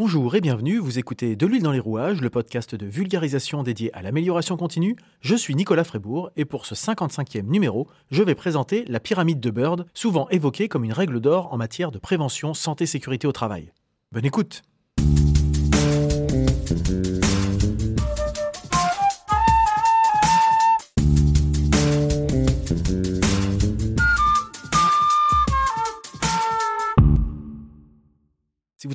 Bonjour et bienvenue, vous écoutez De l'huile dans les rouages, le podcast de vulgarisation dédié à l'amélioration continue. Je suis Nicolas Frébourg et pour ce 55e numéro, je vais présenter la pyramide de Bird, souvent évoquée comme une règle d'or en matière de prévention santé-sécurité au travail. Bonne écoute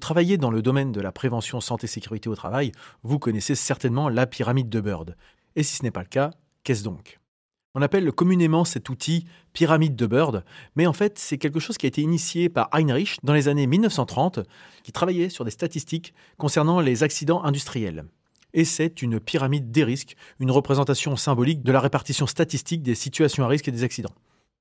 travaillez dans le domaine de la prévention santé-sécurité au travail, vous connaissez certainement la pyramide de Bird. Et si ce n'est pas le cas, qu'est-ce donc? On appelle communément cet outil pyramide de Bird, mais en fait c'est quelque chose qui a été initié par Heinrich dans les années 1930, qui travaillait sur des statistiques concernant les accidents industriels. Et c'est une pyramide des risques, une représentation symbolique de la répartition statistique des situations à risque et des accidents.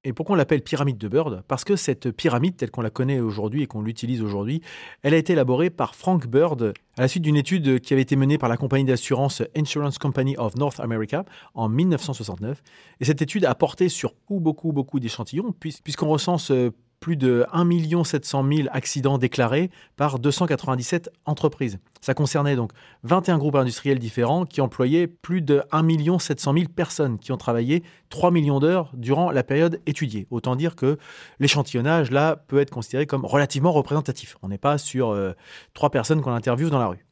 Et pourquoi on l'appelle pyramide de Bird Parce que cette pyramide, telle qu'on la connaît aujourd'hui et qu'on l'utilise aujourd'hui, elle a été élaborée par Frank Bird à la suite d'une étude qui avait été menée par la compagnie d'assurance Insurance Company of North America en 1969. Et cette étude a porté sur beaucoup, beaucoup, d'échantillons, puisqu'on recense euh, plus de 1 700 000 accidents déclarés par 297 entreprises. Ça concernait donc 21 groupes industriels différents qui employaient plus de 1 700 000 personnes qui ont travaillé 3 millions d'heures durant la période étudiée. Autant dire que l'échantillonnage, là, peut être considéré comme relativement représentatif. On n'est pas sur euh, trois personnes qu'on interviewe dans la rue.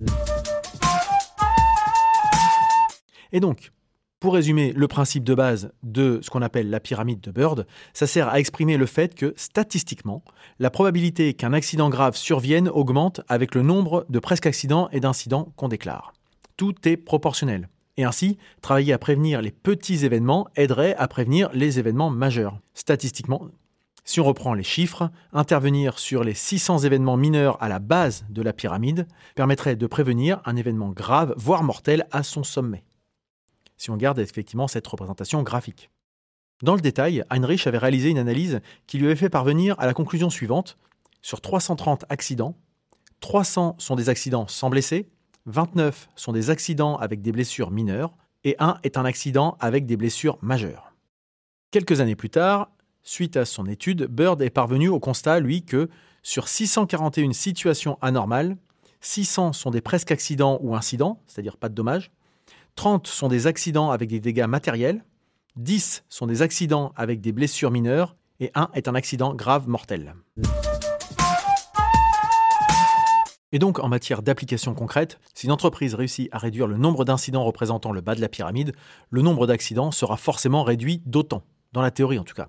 Et donc, pour résumer le principe de base de ce qu'on appelle la pyramide de Bird, ça sert à exprimer le fait que, statistiquement, la probabilité qu'un accident grave survienne augmente avec le nombre de presque accidents et d'incidents qu'on déclare. Tout est proportionnel. Et ainsi, travailler à prévenir les petits événements aiderait à prévenir les événements majeurs. Statistiquement, si on reprend les chiffres, intervenir sur les 600 événements mineurs à la base de la pyramide permettrait de prévenir un événement grave, voire mortel, à son sommet si on garde effectivement cette représentation graphique. Dans le détail, Heinrich avait réalisé une analyse qui lui avait fait parvenir à la conclusion suivante. Sur 330 accidents, 300 sont des accidents sans blessés, 29 sont des accidents avec des blessures mineures, et un est un accident avec des blessures majeures. Quelques années plus tard, suite à son étude, Bird est parvenu au constat, lui, que sur 641 situations anormales, 600 sont des presque accidents ou incidents, c'est-à-dire pas de dommages, 30 sont des accidents avec des dégâts matériels, 10 sont des accidents avec des blessures mineures et 1 est un accident grave mortel. Et donc, en matière d'application concrète, si une entreprise réussit à réduire le nombre d'incidents représentant le bas de la pyramide, le nombre d'accidents sera forcément réduit d'autant, dans la théorie en tout cas.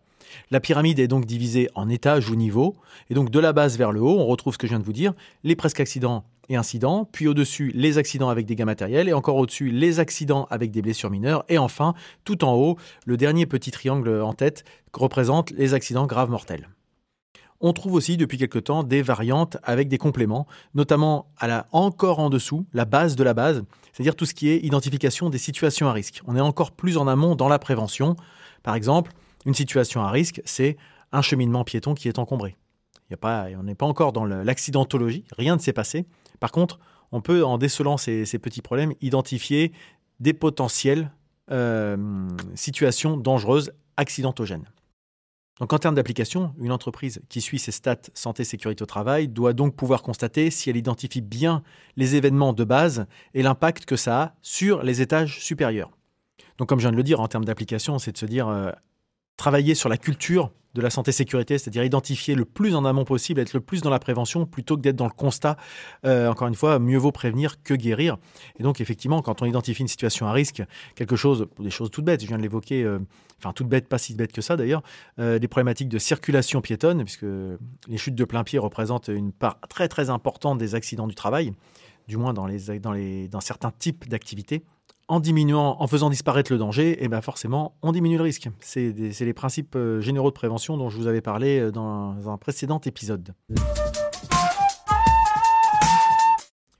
La pyramide est donc divisée en étages ou niveaux, et donc de la base vers le haut, on retrouve ce que je viens de vous dire, les presque accidents et incidents, puis au-dessus les accidents avec dégâts matériels, et encore au-dessus les accidents avec des blessures mineures, et enfin, tout en haut, le dernier petit triangle en tête représente les accidents graves mortels. On trouve aussi depuis quelque temps des variantes avec des compléments, notamment à la encore en dessous, la base de la base, c'est-à-dire tout ce qui est identification des situations à risque. On est encore plus en amont dans la prévention. Par exemple, une situation à risque, c'est un cheminement piéton qui est encombré. On n'est pas encore dans l'accidentologie, rien ne s'est passé. Par contre, on peut, en décelant ces, petits problèmes, identifier des potentielles euh, situations dangereuses, accidentogènes. Donc en termes d'application, une entreprise qui suit ses stats santé sécurité au travail doit donc pouvoir constater si elle identifie bien les événements de base et l'impact que ça a sur les étages supérieurs. Donc comme je viens de le dire, en termes d'application, c'est de se dire euh, travailler sur la culture de la santé-sécurité, c'est-à-dire identifier le plus en amont possible, être le plus dans la prévention plutôt que d'être dans le constat. Euh, encore une fois, mieux vaut prévenir que guérir. Et donc, effectivement, quand on identifie une situation à risque, quelque chose, des choses toutes bêtes, je viens de l'évoquer, euh, enfin toutes bêtes, pas si bêtes que ça d'ailleurs, euh, des problématiques de circulation piétonne, puisque les chutes de plein pied représentent une part très très importante des accidents du travail, du moins dans, les, dans, les, dans certains types d'activités en diminuant, en faisant disparaître le danger, eh ben forcément, on diminue le risque. C'est les principes euh, généraux de prévention dont je vous avais parlé euh, dans un précédent épisode.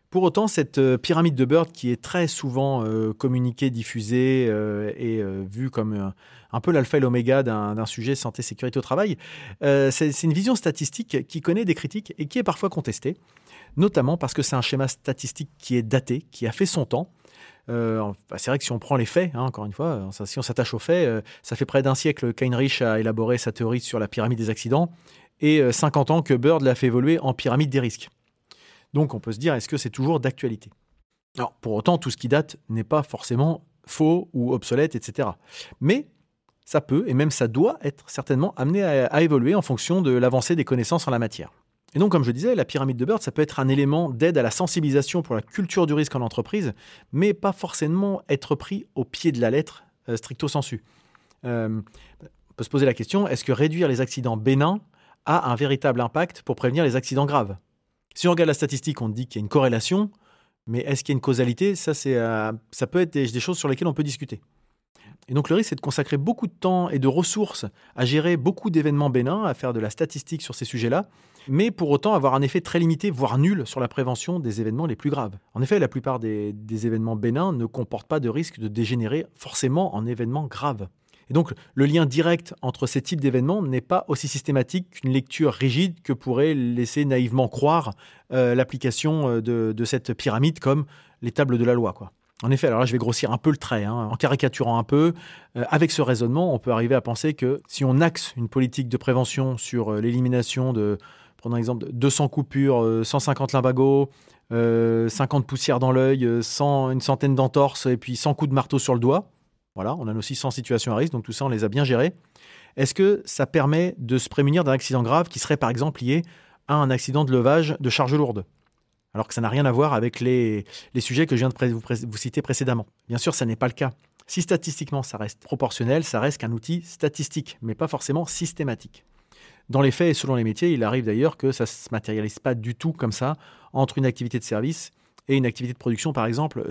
Pour autant, cette euh, pyramide de Bird, qui est très souvent communiquée, diffusée et vue comme un peu l'alpha et l'oméga d'un sujet santé-sécurité au travail, c'est une vision statistique qui connaît des critiques et qui est parfois contestée, notamment parce que c'est un schéma statistique qui est daté, qui a fait son temps, euh, bah, c'est vrai que si on prend les faits, hein, encore une fois, si on s'attache aux faits, euh, ça fait près d'un siècle qu'Heinrich a élaboré sa théorie sur la pyramide des accidents et 50 euh, ans que Bird l'a fait évoluer en pyramide des risques. Donc on peut se dire, est-ce que c'est toujours d'actualité? Alors pour autant, tout ce qui date n'est pas forcément faux ou obsolète, etc. Mais ça peut, et même ça doit être certainement amené à, évoluer en fonction de l'avancée des connaissances en la matière. Et donc, comme je disais, la pyramide de Bird, ça peut être un élément d'aide à la sensibilisation pour la culture du risque en entreprise, mais pas forcément être pris au pied de la lettre euh, stricto sensu. Euh, on peut se poser la question, est-ce que réduire les accidents bénins a un véritable impact pour prévenir les accidents graves? Si on regarde la statistique, on dit qu'il y a une corrélation, mais est-ce qu'il y a une causalité? Ça, euh, ça peut être des choses sur lesquelles on peut discuter. Et donc le risque, c'est de consacrer beaucoup de temps et de ressources à gérer beaucoup d'événements bénins, à faire de la statistique sur ces sujets-là, mais pour autant avoir un effet très limité, voire nul, sur la prévention des événements les plus graves. En effet, la plupart des, événements bénins ne comportent pas de risque de dégénérer forcément en événements graves. Et donc, le lien direct entre ces types d'événements n'est pas aussi systématique qu'une lecture rigide que pourrait laisser naïvement croire euh, l'application euh, de, de, cette pyramide comme les tables de la loi. Quoi. En effet, alors là, je vais grossir un peu le trait, hein, en caricaturant un peu. Euh, avec ce raisonnement, on peut arriver à penser que si on axe une politique de prévention sur euh, l'élimination de, prenons l'exemple, 200 coupures, 150 limbagos, 50 poussières dans l'œil, une centaine d'entorses et puis 100 coups de marteau sur le doigt, voilà, on a nos 600 situations à risque, donc tout ça, on les a bien gérées. Est-ce que ça permet de se prémunir d'un accident grave qui serait par exemple lié à un accident de levage de charges lourdes? Alors que ça n'a rien à voir avec les, sujets que je viens de vous, citer précédemment. Bien sûr, ça n'est pas le cas. Si statistiquement ça reste proportionnel, ça reste qu'un outil statistique, mais pas forcément systématique. Dans les faits et selon les métiers, il arrive d'ailleurs que ça ne se matérialise pas du tout comme ça entre une activité de service et une activité de production, par exemple.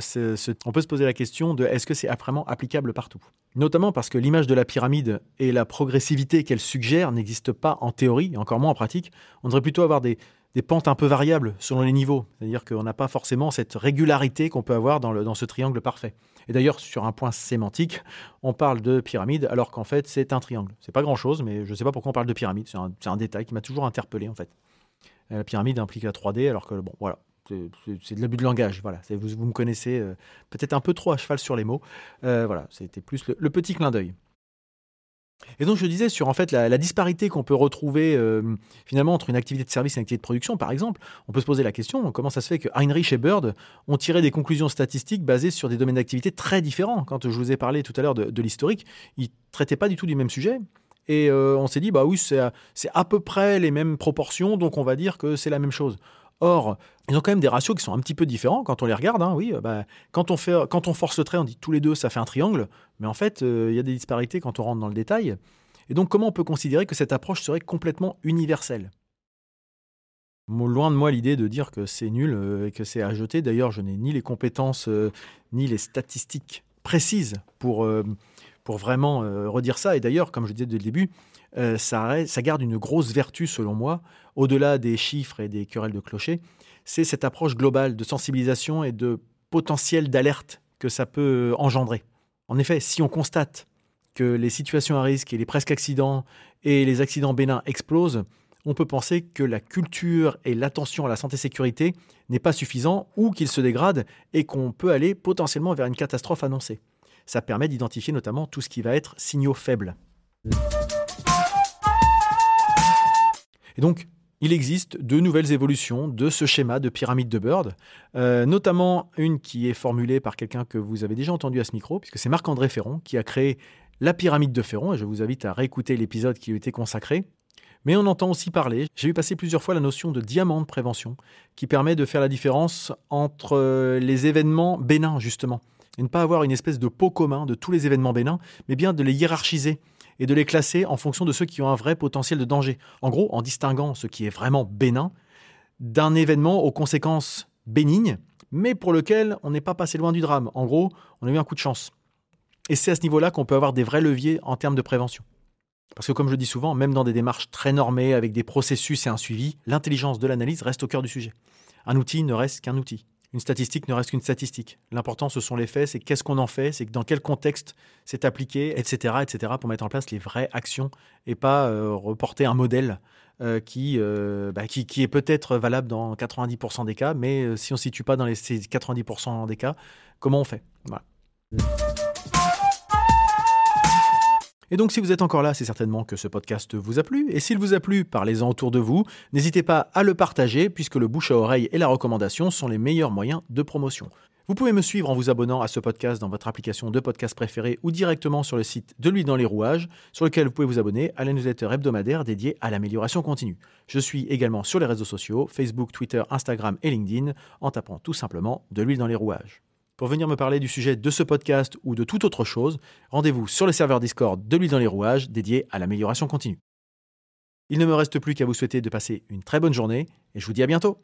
on peut se poser la question de est-ce que c'est vraiment applicable partout? Notamment parce que l'image de la pyramide et la progressivité qu'elle suggère n'existent pas en théorie, et encore moins en pratique. On devrait plutôt avoir des, des pentes un peu variables selon les niveaux. C'est-à-dire qu'on n'a pas forcément cette régularité qu'on peut avoir dans, le, dans ce triangle parfait. Et d'ailleurs, sur un point sémantique, on parle de pyramide alors qu'en fait, c'est un triangle. C'est pas grand-chose, mais je ne sais pas pourquoi on parle de pyramide. C'est un, détail qui m'a toujours interpellé, en fait. Euh, la pyramide implique la 3D, alors que, bon, voilà, c'est de l'abus de langage. Voilà, vous, vous me connaissez euh, peut-être un peu trop à cheval sur les mots. Euh, voilà, c'était plus le petit clin d'œil. Et donc je disais sur en fait la, disparité qu'on peut retrouver euh, finalement entre une activité de service et une activité de production, par exemple, on peut se poser la question comment ça se fait que Heinrich et Bird ont tiré des conclusions statistiques basées sur des domaines d'activité très différents. Quand je vous ai parlé tout à l'heure de, l'historique, ils traitaient pas du tout du même sujet. Et euh, on s'est dit bah oui c'est à peu près les mêmes proportions, donc on va dire que c'est la même chose. Or, ils ont quand même des ratios qui sont un petit peu différents quand on les regarde. Hein, oui, bah, quand, on fait, quand on force le trait, on dit tous les deux, ça fait un triangle. Mais en fait, euh, il y a des disparités quand on rentre dans le détail. Et donc, comment on peut considérer que cette approche serait complètement universelle? Loin de moi l'idée de dire que c'est nul euh, et que c'est à jeter. D'ailleurs, je n'ai ni les compétences euh, ni les statistiques précises pour, pour vraiment redire ça. Et d'ailleurs, comme je disais dès le début, euh, ça, garde une grosse vertu, selon moi, au-delà des chiffres et des querelles de clocher, c'est cette approche globale de sensibilisation et de potentiel d'alerte que ça peut engendrer. En effet, si on constate que les situations à risque et les presque accidents et les accidents bénins explosent, on peut penser que la culture et l'attention à la santé-sécurité n'est pas suffisant ou qu'il se dégrade et qu'on peut aller potentiellement vers une catastrophe annoncée. Ça permet d'identifier notamment tout ce qui va être signaux faibles. Et donc, il existe de nouvelles évolutions de ce schéma de pyramide de Bird, euh, notamment une qui est formulée par quelqu'un que vous avez déjà entendu à ce micro, puisque c'est Marc-André Ferron qui a créé la pyramide de Ferron, et je vous invite à réécouter l'épisode qui lui était consacré. Mais on entend aussi parler, j'ai vu passer plusieurs fois la notion de diamant de prévention, qui permet de faire la différence entre euh, les événements bénins, justement, et ne pas avoir une espèce de pot commun de tous les événements bénins, mais bien de les hiérarchiser et de les classer en fonction de ceux qui ont un vrai potentiel de danger. En gros, en distinguant ce qui est vraiment bénin d'un événement aux conséquences bénignes, mais pour lequel on n'est pas passé loin du drame. En gros, on a eu un coup de chance. Et c'est à ce niveau-là qu'on peut avoir des vrais leviers en termes de prévention. Parce que comme je dis souvent, même dans des démarches très normées, avec des processus et un suivi, l'intelligence de l'analyse reste au cœur du sujet. Un outil ne reste qu'un outil une statistique ne reste qu'une statistique. L'important, ce sont les faits, c'est qu'est-ce qu'on en fait, c'est dans quel contexte c'est appliqué, etc., etc., pour mettre en place les vraies actions et pas euh, reporter un modèle euh, qui, euh, bah, qui, qui, est peut-être valable dans 90% des cas, mais si on ne se situe pas dans les, ces 90% des cas, comment on fait? Et donc si vous êtes encore là, c'est certainement que ce podcast vous a plu. Et s'il vous a plu, parlez-en autour de vous. N'hésitez pas à le partager puisque le bouche à oreille et la recommandation sont les meilleurs moyens de promotion. Vous pouvez me suivre en vous abonnant à ce podcast dans votre application de podcast préférée ou directement sur le site de l'huile dans les rouages, sur lequel vous pouvez vous abonner à la newsletter hebdomadaire dédiée à l'amélioration continue. Je suis également sur les réseaux sociaux, Facebook, Twitter, Instagram et LinkedIn, en tapant tout simplement de l'huile dans les rouages. Pour venir me parler du sujet de ce podcast ou de toute autre chose, rendez-vous sur le serveur Discord de l'huile dans les rouages dédié à l'amélioration continue. Il ne me reste plus qu'à vous souhaiter de passer une très bonne journée et je vous dis à bientôt.